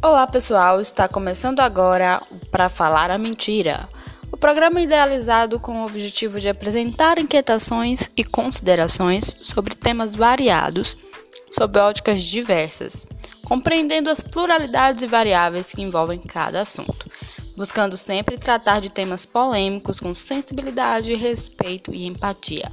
Olá pessoal, está começando agora para falar a mentira. O programa idealizado com o objetivo de apresentar inquietações e considerações sobre temas variados, sob óticas diversas, compreendendo as pluralidades e variáveis que envolvem cada assunto, buscando sempre tratar de temas polêmicos com sensibilidade, respeito e empatia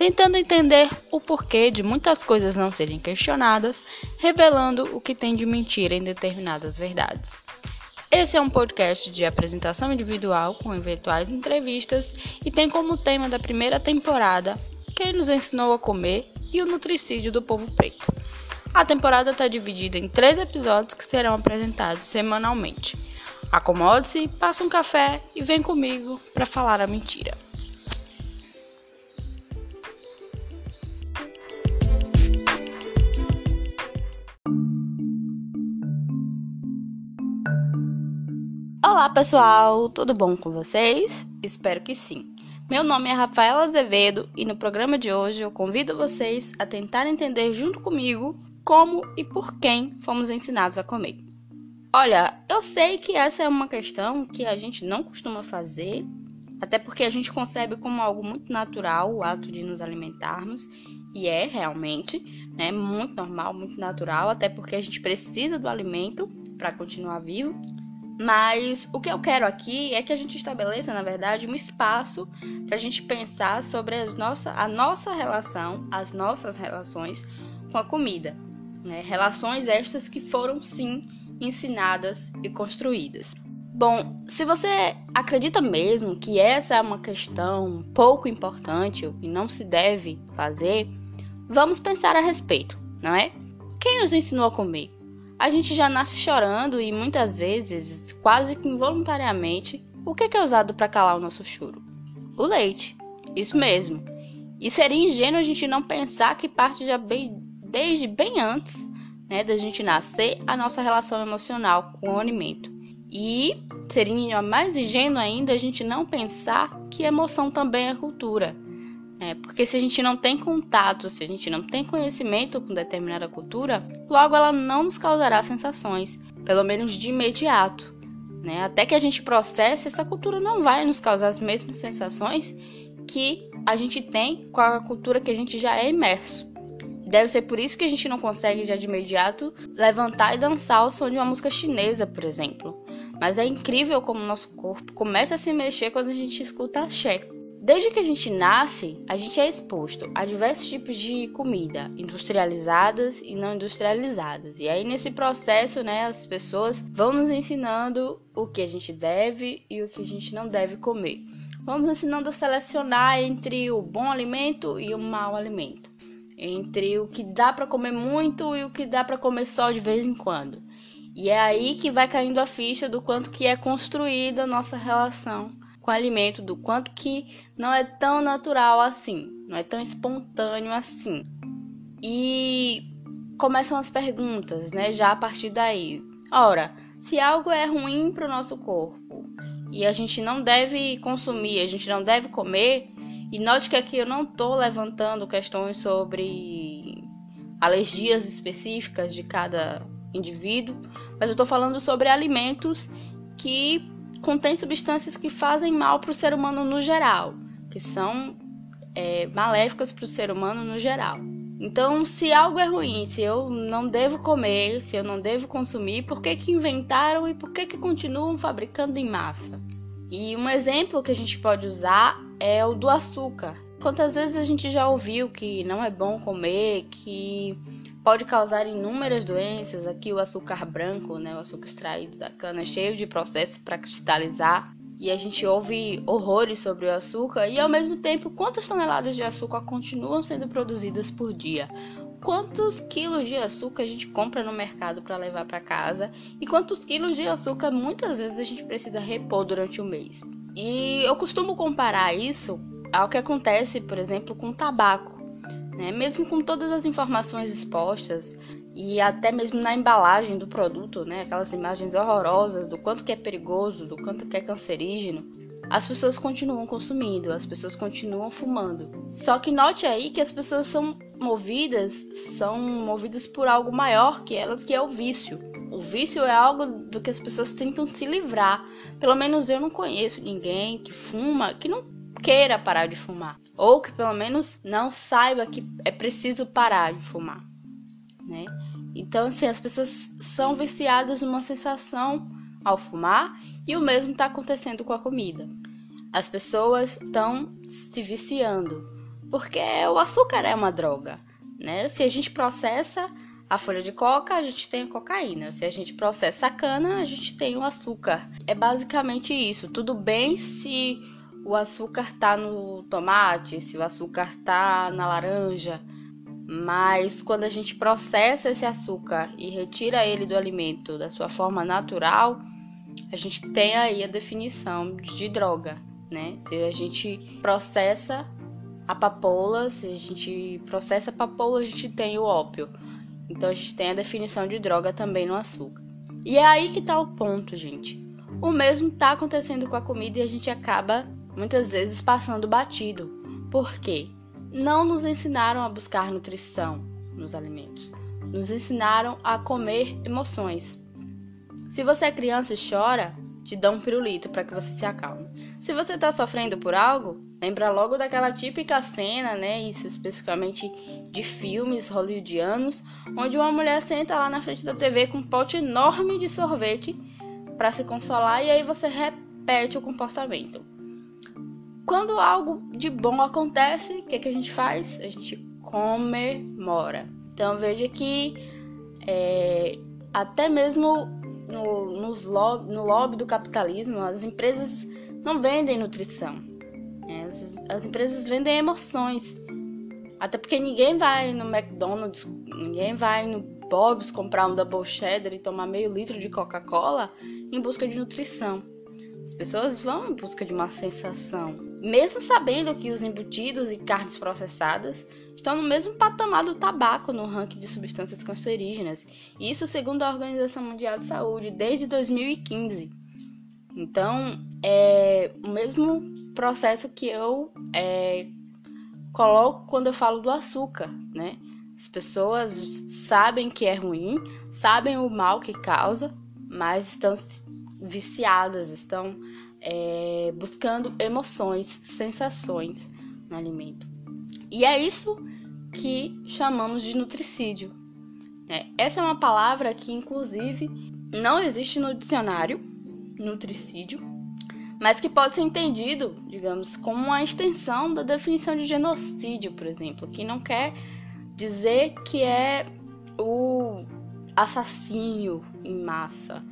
tentando entender o porquê de muitas coisas não serem questionadas, revelando o que tem de mentira em determinadas verdades. Esse é um podcast de apresentação individual com eventuais entrevistas e tem como tema da primeira temporada Quem nos ensinou a comer e o nutricídio do povo preto. A temporada está dividida em três episódios que serão apresentados semanalmente. Acomode-se, passa um café e vem comigo para falar a mentira. Olá pessoal, tudo bom com vocês? Espero que sim. Meu nome é Rafaela Azevedo e no programa de hoje eu convido vocês a tentar entender junto comigo como e por quem fomos ensinados a comer. Olha, eu sei que essa é uma questão que a gente não costuma fazer, até porque a gente concebe como algo muito natural o ato de nos alimentarmos, e é realmente, né, muito normal, muito natural, até porque a gente precisa do alimento para continuar vivo. Mas o que eu quero aqui é que a gente estabeleça, na verdade, um espaço para a gente pensar sobre as nossa, a nossa relação, as nossas relações com a comida. Né? Relações estas que foram, sim, ensinadas e construídas. Bom, se você acredita mesmo que essa é uma questão pouco importante e não se deve fazer, vamos pensar a respeito, não é? Quem nos ensinou a comer? A gente já nasce chorando e muitas vezes, quase que involuntariamente, o que é usado para calar o nosso choro? O leite. Isso mesmo. E seria ingênuo a gente não pensar que parte já bem, desde bem antes né, da gente nascer a nossa relação emocional com o alimento. E seria mais ingênuo ainda a gente não pensar que emoção também é cultura. É, porque se a gente não tem contato, se a gente não tem conhecimento com determinada cultura, logo ela não nos causará sensações, pelo menos de imediato. Né? Até que a gente processe, essa cultura não vai nos causar as mesmas sensações que a gente tem com a cultura que a gente já é imerso. Deve ser por isso que a gente não consegue já de imediato levantar e dançar o som de uma música chinesa, por exemplo. Mas é incrível como o nosso corpo começa a se mexer quando a gente escuta axé. Desde que a gente nasce, a gente é exposto a diversos tipos de comida, industrializadas e não industrializadas. E aí nesse processo, né, as pessoas vão nos ensinando o que a gente deve e o que a gente não deve comer. Vamos ensinando a selecionar entre o bom alimento e o mau alimento, entre o que dá para comer muito e o que dá para comer só de vez em quando. E é aí que vai caindo a ficha do quanto que é construída a nossa relação com alimento, do quanto que não é tão natural assim, não é tão espontâneo assim. E começam as perguntas, né? Já a partir daí. Ora, se algo é ruim para o nosso corpo e a gente não deve consumir, a gente não deve comer, e note que aqui eu não estou levantando questões sobre alergias específicas de cada indivíduo, mas eu estou falando sobre alimentos que contém substâncias que fazem mal para o ser humano no geral, que são é, maléficas para o ser humano no geral. Então, se algo é ruim, se eu não devo comer, se eu não devo consumir, por que, que inventaram e por que, que continuam fabricando em massa? E um exemplo que a gente pode usar é o do açúcar. Quantas vezes a gente já ouviu que não é bom comer, que pode causar inúmeras doenças. Aqui o açúcar branco, né, o açúcar extraído da cana, é cheio de processos para cristalizar. E a gente ouve horrores sobre o açúcar e ao mesmo tempo quantas toneladas de açúcar continuam sendo produzidas por dia? Quantos quilos de açúcar a gente compra no mercado para levar para casa e quantos quilos de açúcar muitas vezes a gente precisa repor durante o mês? E eu costumo comparar isso ao que acontece, por exemplo, com tabaco né? Mesmo com todas as informações expostas e até mesmo na embalagem do produto, né? Aquelas imagens horrorosas do quanto que é perigoso, do quanto que é cancerígeno, as pessoas continuam consumindo, as pessoas continuam fumando. Só que note aí que as pessoas são movidas, são movidas por algo maior que elas, que é o vício. o vício é algo do que as pessoas tentam se livrar. Pelo menos eu não conheço ninguém que fuma que não queira parar de fumar, ou que pelo menos não saiba que é preciso parar de fumar, né? Então, assim, as pessoas são viciadas numa sensação ao fumar e o mesmo está acontecendo com a comida. As pessoas estão se viciando porque o açúcar é uma droga, né? Se a gente processa a folha de coca, a gente tem a cocaína. Se a gente processa a cana, a gente tem o açúcar. É basicamente isso. Tudo bem se o açúcar tá no tomate, se o açúcar tá na laranja, mas quando a gente processa esse açúcar e retira ele do alimento da sua forma natural, a gente tem aí a definição de droga, né? Se a gente processa a papoula, se a gente processa a papoula, a gente tem o ópio. Então a gente tem a definição de droga também no açúcar. E é aí que tá o ponto, gente. O mesmo tá acontecendo com a comida e a gente acaba muitas vezes passando batido. Por quê? Não nos ensinaram a buscar nutrição nos alimentos. Nos ensinaram a comer emoções. Se você é criança e chora, te dão um pirulito para que você se acalme. Se você está sofrendo por algo, lembra logo daquela típica cena, né? Isso especificamente de filmes hollywoodianos, onde uma mulher senta lá na frente da TV com um pote enorme de sorvete para se consolar e aí você repete o comportamento. Quando algo de bom acontece, o que, que a gente faz? A gente comemora. Então veja que é, até mesmo no, nos lobby, no lobby do capitalismo, as empresas não vendem nutrição. Né? As, as empresas vendem emoções. Até porque ninguém vai no McDonald's, ninguém vai no Bob's comprar um double cheddar e tomar meio litro de Coca-Cola em busca de nutrição. As pessoas vão em busca de uma sensação, mesmo sabendo que os embutidos e carnes processadas estão no mesmo patamar do tabaco no ranking de substâncias cancerígenas. Isso segundo a Organização Mundial de Saúde desde 2015. Então, é o mesmo processo que eu é, coloco quando eu falo do açúcar, né? As pessoas sabem que é ruim, sabem o mal que causa, mas estão viciadas, estão é, buscando emoções, sensações no alimento. E é isso que chamamos de nutricídio. É, essa é uma palavra que, inclusive, não existe no dicionário, nutricídio, mas que pode ser entendido, digamos, como uma extensão da definição de genocídio, por exemplo, que não quer dizer que é o assassínio em massa,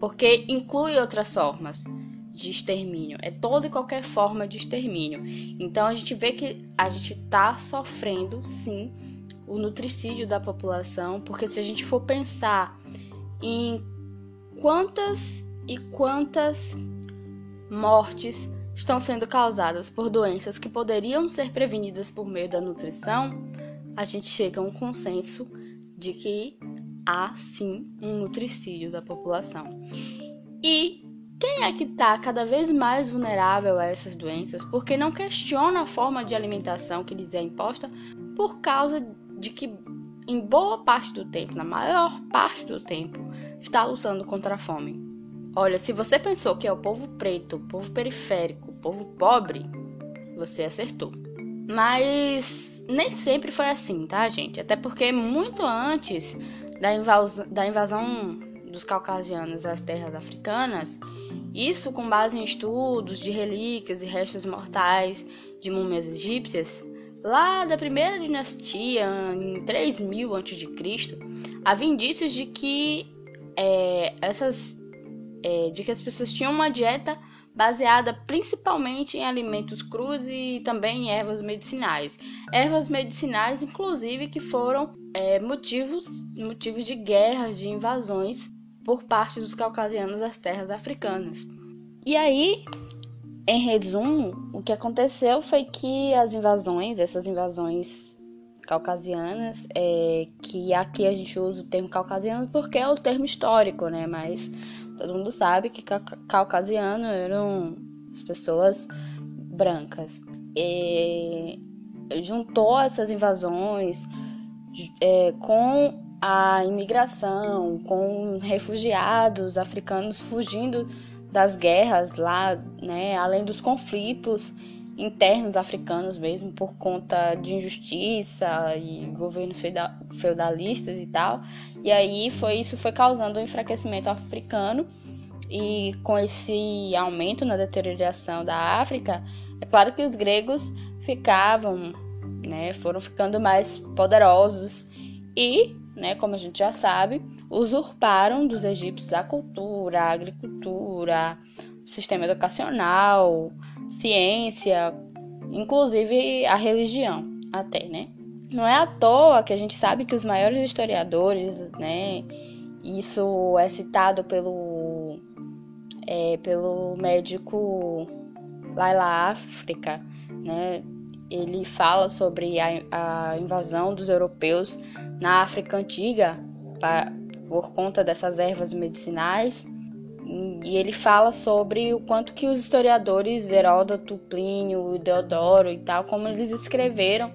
porque inclui outras formas de extermínio, é toda e qualquer forma de extermínio. Então a gente vê que a gente está sofrendo, sim, o nutricídio da população, porque se a gente for pensar em quantas e quantas mortes estão sendo causadas por doenças que poderiam ser prevenidas por meio da nutrição, a gente chega a um consenso de que há sim um nutricídio da população. E quem é que está cada vez mais vulnerável a essas doenças porque não questiona a forma de alimentação que lhes é imposta por causa de que, em boa parte do tempo, na maior parte do tempo, está lutando contra a fome? Olha, se você pensou que é o povo preto, o povo periférico, o povo pobre, você acertou. Mas nem sempre foi assim, tá, gente? Até porque muito antes da, invasão, da invasão dos caucasianos às terras africanas, isso com base em estudos de relíquias e restos mortais de múmias egípcias, lá da primeira dinastia, em 3000 a.C., havia indícios de que é, essas é, de que as pessoas tinham uma dieta baseada principalmente em alimentos crus e também em ervas medicinais. Ervas medicinais, inclusive, que foram é, motivos, motivos de guerras, de invasões por parte dos caucasianos às terras africanas. E aí, em resumo, o que aconteceu foi que as invasões, essas invasões caucasianas, é, que aqui a gente usa o termo caucasiano porque é o termo histórico, né? Mas todo mundo sabe que caucasiano eram as pessoas brancas. E juntou essas invasões é, com a imigração, com refugiados africanos fugindo das guerras lá, né, além dos conflitos internos africanos mesmo por conta de injustiça e governos feudalistas e tal. E aí foi isso foi causando um enfraquecimento africano e com esse aumento na deterioração da África, é claro que os gregos ficavam, né, foram ficando mais poderosos e, né, como a gente já sabe, usurparam dos egípcios a cultura, a agricultura, o sistema educacional, ciência, inclusive a religião, até, né? Não é à toa que a gente sabe que os maiores historiadores, né, isso é citado pelo é, pelo médico Laila África, né? Ele fala sobre a, a invasão dos europeus na África antiga pra, por conta dessas ervas medicinais e ele fala sobre o quanto que os historiadores Heródoto, Plínio, Deodoro e tal, como eles escreveram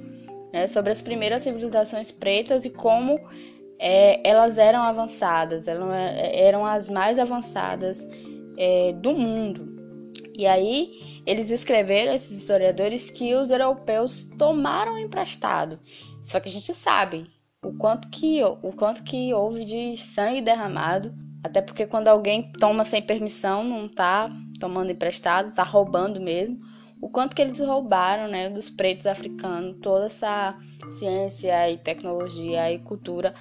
né, sobre as primeiras civilizações pretas e como é, elas eram avançadas, eram, eram as mais avançadas é, do mundo. E aí eles escreveram, esses historiadores, que os europeus tomaram emprestado. Só que a gente sabe o quanto que, o quanto que houve de sangue derramado até porque quando alguém toma sem permissão, não tá tomando emprestado, tá roubando mesmo. O quanto que eles roubaram, né, dos pretos africanos, toda essa ciência e tecnologia e cultura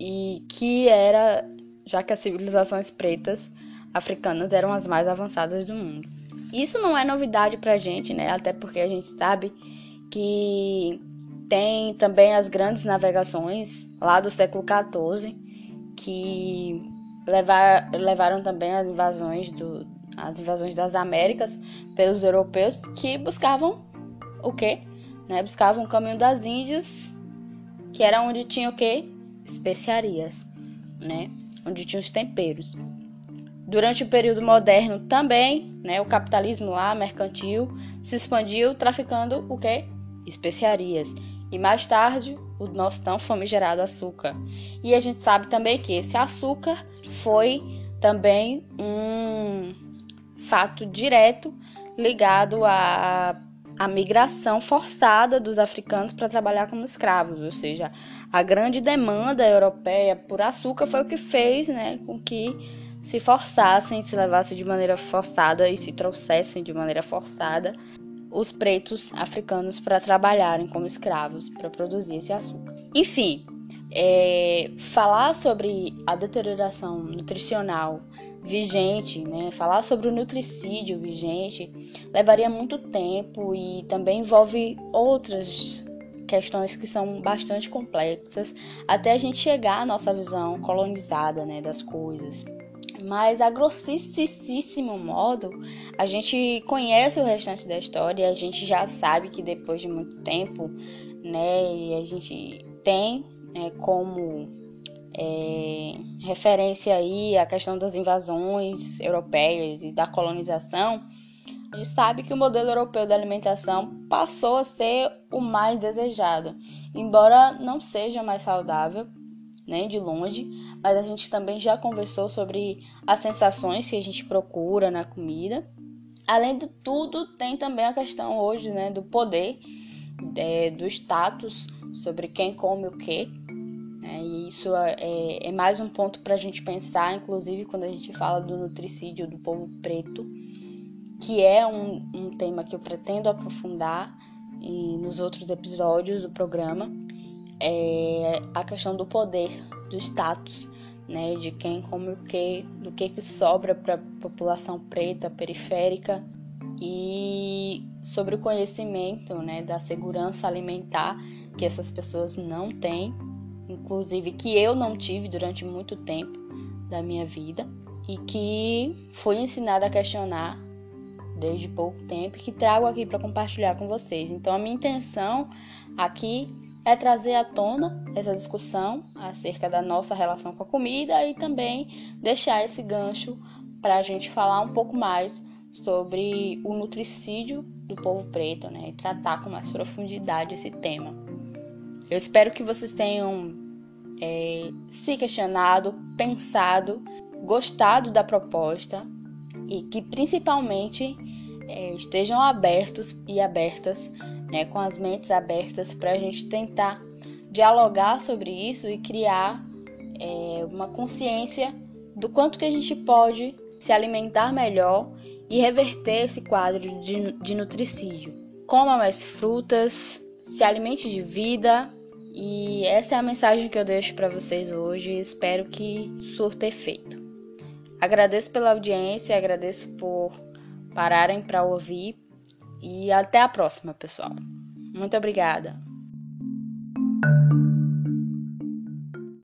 e que era, já que as civilizações pretas africanas eram as mais avançadas do mundo. Isso não é novidade pra gente, né? Até porque a gente sabe que tem também as grandes navegações lá do século XIV que levar, levaram também as invasões do as invasões das Américas pelos europeus que buscavam o quê? Né? Buscavam o caminho das Índias, que era onde tinha o quê? Especiarias, né? Onde tinha os temperos. Durante o período moderno também, né, o capitalismo lá mercantil se expandiu traficando o quê? Especiarias. E mais tarde, o nosso tão famigerado açúcar. E a gente sabe também que esse açúcar foi também um fato direto ligado à, à migração forçada dos africanos para trabalhar como escravos, ou seja, a grande demanda europeia por açúcar foi o que fez né, com que se forçassem, se levassem de maneira forçada e se trouxessem de maneira forçada os pretos africanos para trabalharem como escravos para produzir esse açúcar. Enfim, é, falar sobre a deterioração nutricional vigente, né, falar sobre o nutricídio vigente levaria muito tempo e também envolve outras questões que são bastante complexas até a gente chegar à nossa visão colonizada né, das coisas. Mas a grossíssimo modo, a gente conhece o restante da história, a gente já sabe que depois de muito tempo, né, a gente tem né, como é, referência aí a questão das invasões europeias e da colonização, a gente sabe que o modelo europeu da alimentação passou a ser o mais desejado, embora não seja mais saudável, nem de longe, mas a gente também já conversou sobre as sensações que a gente procura na comida. Além de tudo, tem também a questão hoje né, do poder, é, do status sobre quem come o que. Né, e isso é, é, mais um ponto para a gente pensar, inclusive quando a gente fala do nutricídio do povo preto, que é um, um tema que eu pretendo aprofundar nos outros episódios do programa. É a questão do poder, do status né, de quem come o que, do que, que sobra para a população preta periférica e sobre o conhecimento né, da segurança alimentar que essas pessoas não têm, inclusive que eu não tive durante muito tempo da minha vida e que fui ensinada a questionar desde pouco tempo e que trago aqui para compartilhar com vocês. Então a minha intenção aqui é trazer à tona essa discussão acerca da nossa relação com a comida e também deixar esse gancho para a gente falar um pouco mais sobre o nutricídio do povo preto, né, e tratar com mais profundidade esse tema. Eu espero que vocês tenham é, se questionado, pensado, gostado da proposta e que principalmente é, estejam abertos e abertas, né, com as mentes abertas para a gente tentar dialogar sobre isso e criar é, uma consciência do quanto que a gente pode se alimentar melhor e reverter esse quadro de, de nutricídio. Coma mais frutas, se alimente de vida e essa é a mensagem que eu deixo para vocês hoje. Espero que surta efeito. Agradeço pela audiência, agradeço por pararem para ouvir e até a próxima, pessoal. Muito obrigada.